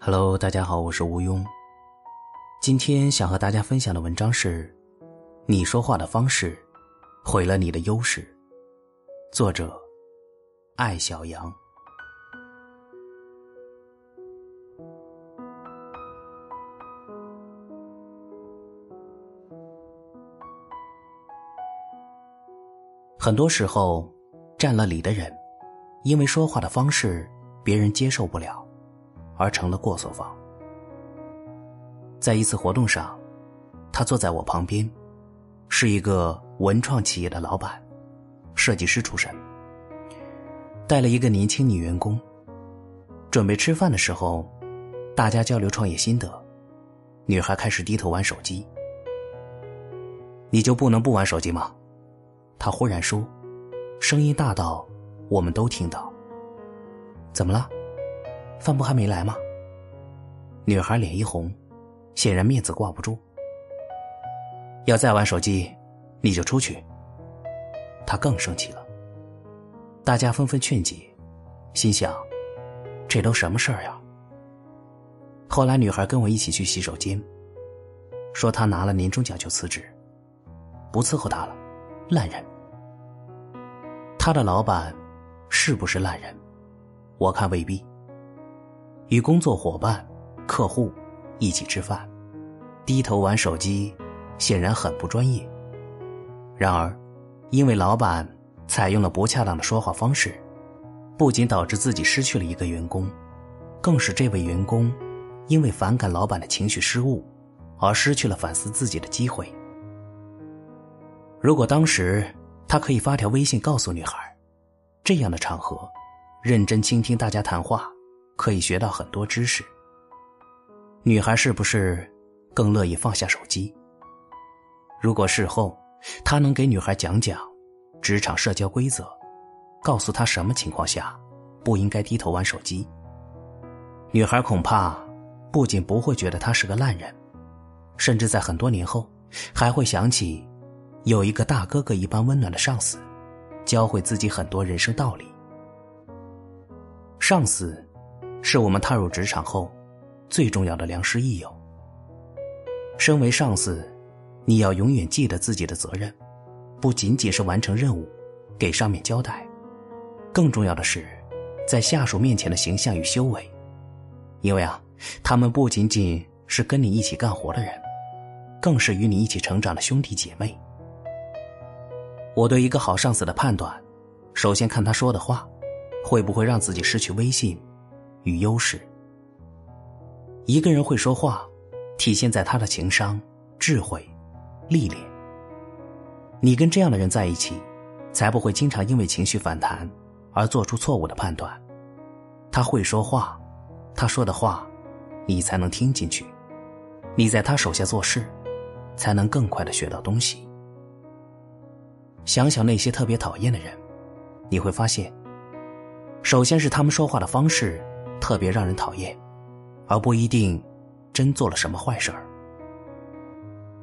Hello，大家好，我是吴庸。今天想和大家分享的文章是：你说话的方式毁了你的优势。作者：艾小阳。很多时候，占了理的人，因为说话的方式别人接受不了，而成了过错方。在一次活动上，他坐在我旁边，是一个文创企业的老板，设计师出身，带了一个年轻女员工。准备吃饭的时候，大家交流创业心得，女孩开始低头玩手机。你就不能不玩手机吗？他忽然说，声音大到我们都听到。怎么了？饭不还没来吗？女孩脸一红，显然面子挂不住。要再玩手机，你就出去。他更生气了。大家纷纷劝解，心想：这都什么事儿呀？后来女孩跟我一起去洗手间，说她拿了年终奖就辞职，不伺候她了，烂人。他的老板是不是烂人？我看未必。与工作伙伴、客户一起吃饭，低头玩手机，显然很不专业。然而，因为老板采用了不恰当的说话方式，不仅导致自己失去了一个员工，更使这位员工因为反感老板的情绪失误，而失去了反思自己的机会。如果当时，他可以发条微信告诉女孩，这样的场合，认真倾听大家谈话，可以学到很多知识。女孩是不是更乐意放下手机？如果事后他能给女孩讲讲职场社交规则，告诉她什么情况下不应该低头玩手机，女孩恐怕不仅不会觉得他是个烂人，甚至在很多年后还会想起。有一个大哥哥一般温暖的上司，教会自己很多人生道理。上司，是我们踏入职场后最重要的良师益友。身为上司，你要永远记得自己的责任，不仅仅是完成任务，给上面交代，更重要的是，在下属面前的形象与修为。因为啊，他们不仅仅是跟你一起干活的人，更是与你一起成长的兄弟姐妹。我对一个好上司的判断，首先看他说的话，会不会让自己失去威信与优势。一个人会说话，体现在他的情商、智慧、历练。你跟这样的人在一起，才不会经常因为情绪反弹而做出错误的判断。他会说话，他说的话，你才能听进去。你在他手下做事，才能更快的学到东西。想想那些特别讨厌的人，你会发现，首先是他们说话的方式特别让人讨厌，而不一定真做了什么坏事儿。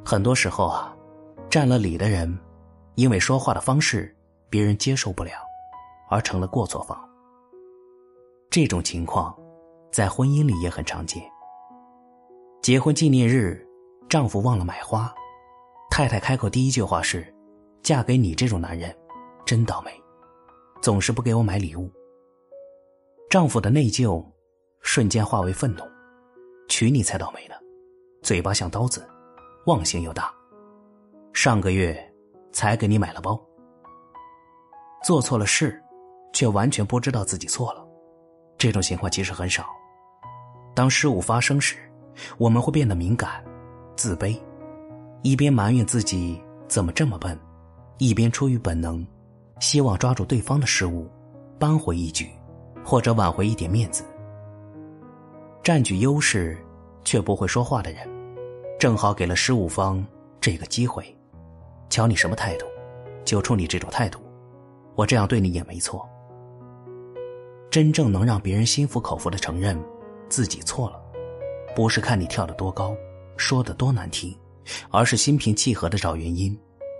很多时候啊，占了理的人，因为说话的方式别人接受不了，而成了过错方。这种情况在婚姻里也很常见。结婚纪念日，丈夫忘了买花，太太开口第一句话是。嫁给你这种男人，真倒霉，总是不给我买礼物。丈夫的内疚瞬间化为愤怒，娶你才倒霉呢！嘴巴像刀子，忘性又大。上个月才给你买了包，做错了事，却完全不知道自己错了。这种情况其实很少。当失误发生时，我们会变得敏感、自卑，一边埋怨自己怎么这么笨。一边出于本能，希望抓住对方的失误，扳回一局，或者挽回一点面子。占据优势却不会说话的人，正好给了失误方这个机会。瞧你什么态度，就冲你这种态度，我这样对你也没错。真正能让别人心服口服的承认自己错了，不是看你跳得多高，说的多难听，而是心平气和的找原因，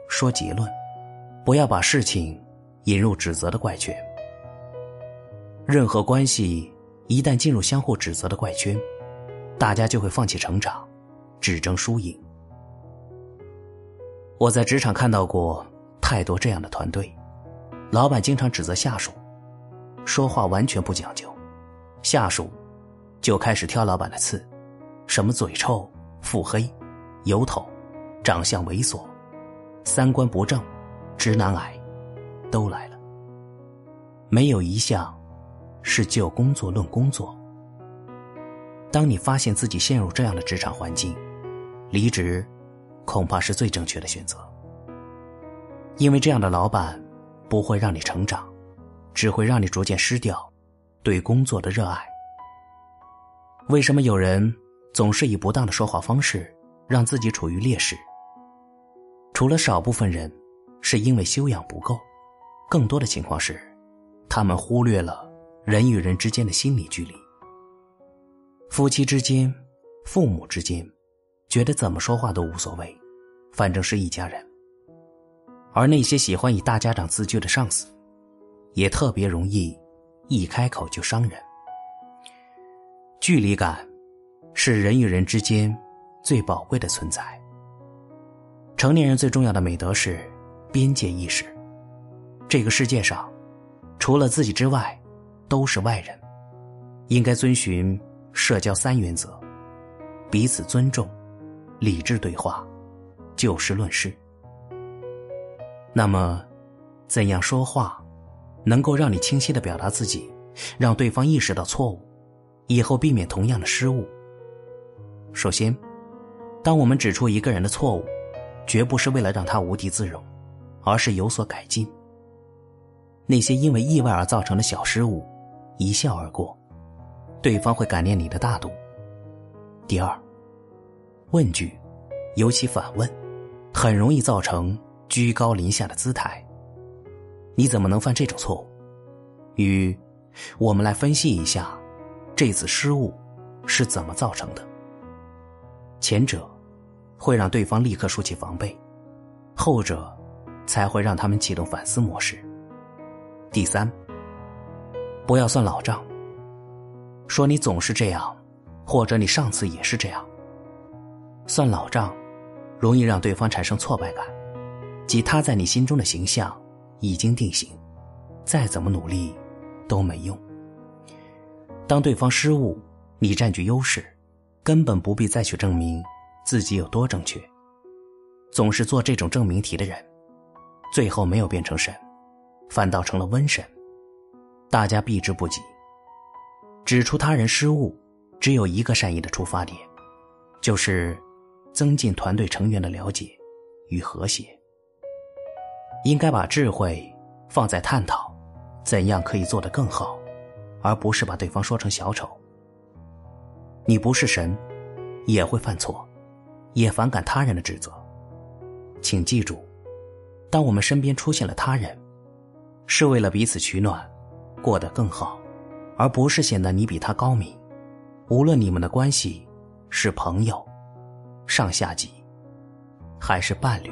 说结论。不要把事情引入指责的怪圈。任何关系一旦进入相互指责的怪圈，大家就会放弃成长，只争输赢。我在职场看到过太多这样的团队，老板经常指责下属，说话完全不讲究，下属就开始挑老板的刺，什么嘴臭、腹黑、油头、长相猥琐、三观不正、直男癌，都来了，没有一项。是就工作论工作。当你发现自己陷入这样的职场环境，离职恐怕是最正确的选择。因为这样的老板不会让你成长，只会让你逐渐失掉对工作的热爱。为什么有人总是以不当的说话方式让自己处于劣势？除了少部分人是因为修养不够，更多的情况是他们忽略了。人与人之间的心理距离，夫妻之间、父母之间，觉得怎么说话都无所谓，反正是一家人。而那些喜欢以大家长自居的上司，也特别容易一开口就伤人。距离感是人与人之间最宝贵的存在。成年人最重要的美德是边界意识。这个世界上，除了自己之外，都是外人，应该遵循社交三原则：彼此尊重、理智对话、就事论事。那么，怎样说话能够让你清晰的表达自己，让对方意识到错误，以后避免同样的失误？首先，当我们指出一个人的错误，绝不是为了让他无地自容，而是有所改进。那些因为意外而造成的小失误。一笑而过，对方会感念你的大度。第二，问句，尤其反问，很容易造成居高临下的姿态。你怎么能犯这种错误？与我们来分析一下这次失误是怎么造成的。前者会让对方立刻竖起防备，后者才会让他们启动反思模式。第三。不要算老账，说你总是这样，或者你上次也是这样。算老账，容易让对方产生挫败感，即他在你心中的形象已经定型，再怎么努力都没用。当对方失误，你占据优势，根本不必再去证明自己有多正确。总是做这种证明题的人，最后没有变成神，反倒成了瘟神。大家避之不及。指出他人失误，只有一个善意的出发点，就是增进团队成员的了解与和谐。应该把智慧放在探讨怎样可以做得更好，而不是把对方说成小丑。你不是神，也会犯错，也反感他人的指责。请记住，当我们身边出现了他人，是为了彼此取暖。过得更好，而不是显得你比他高明。无论你们的关系是朋友、上下级，还是伴侣。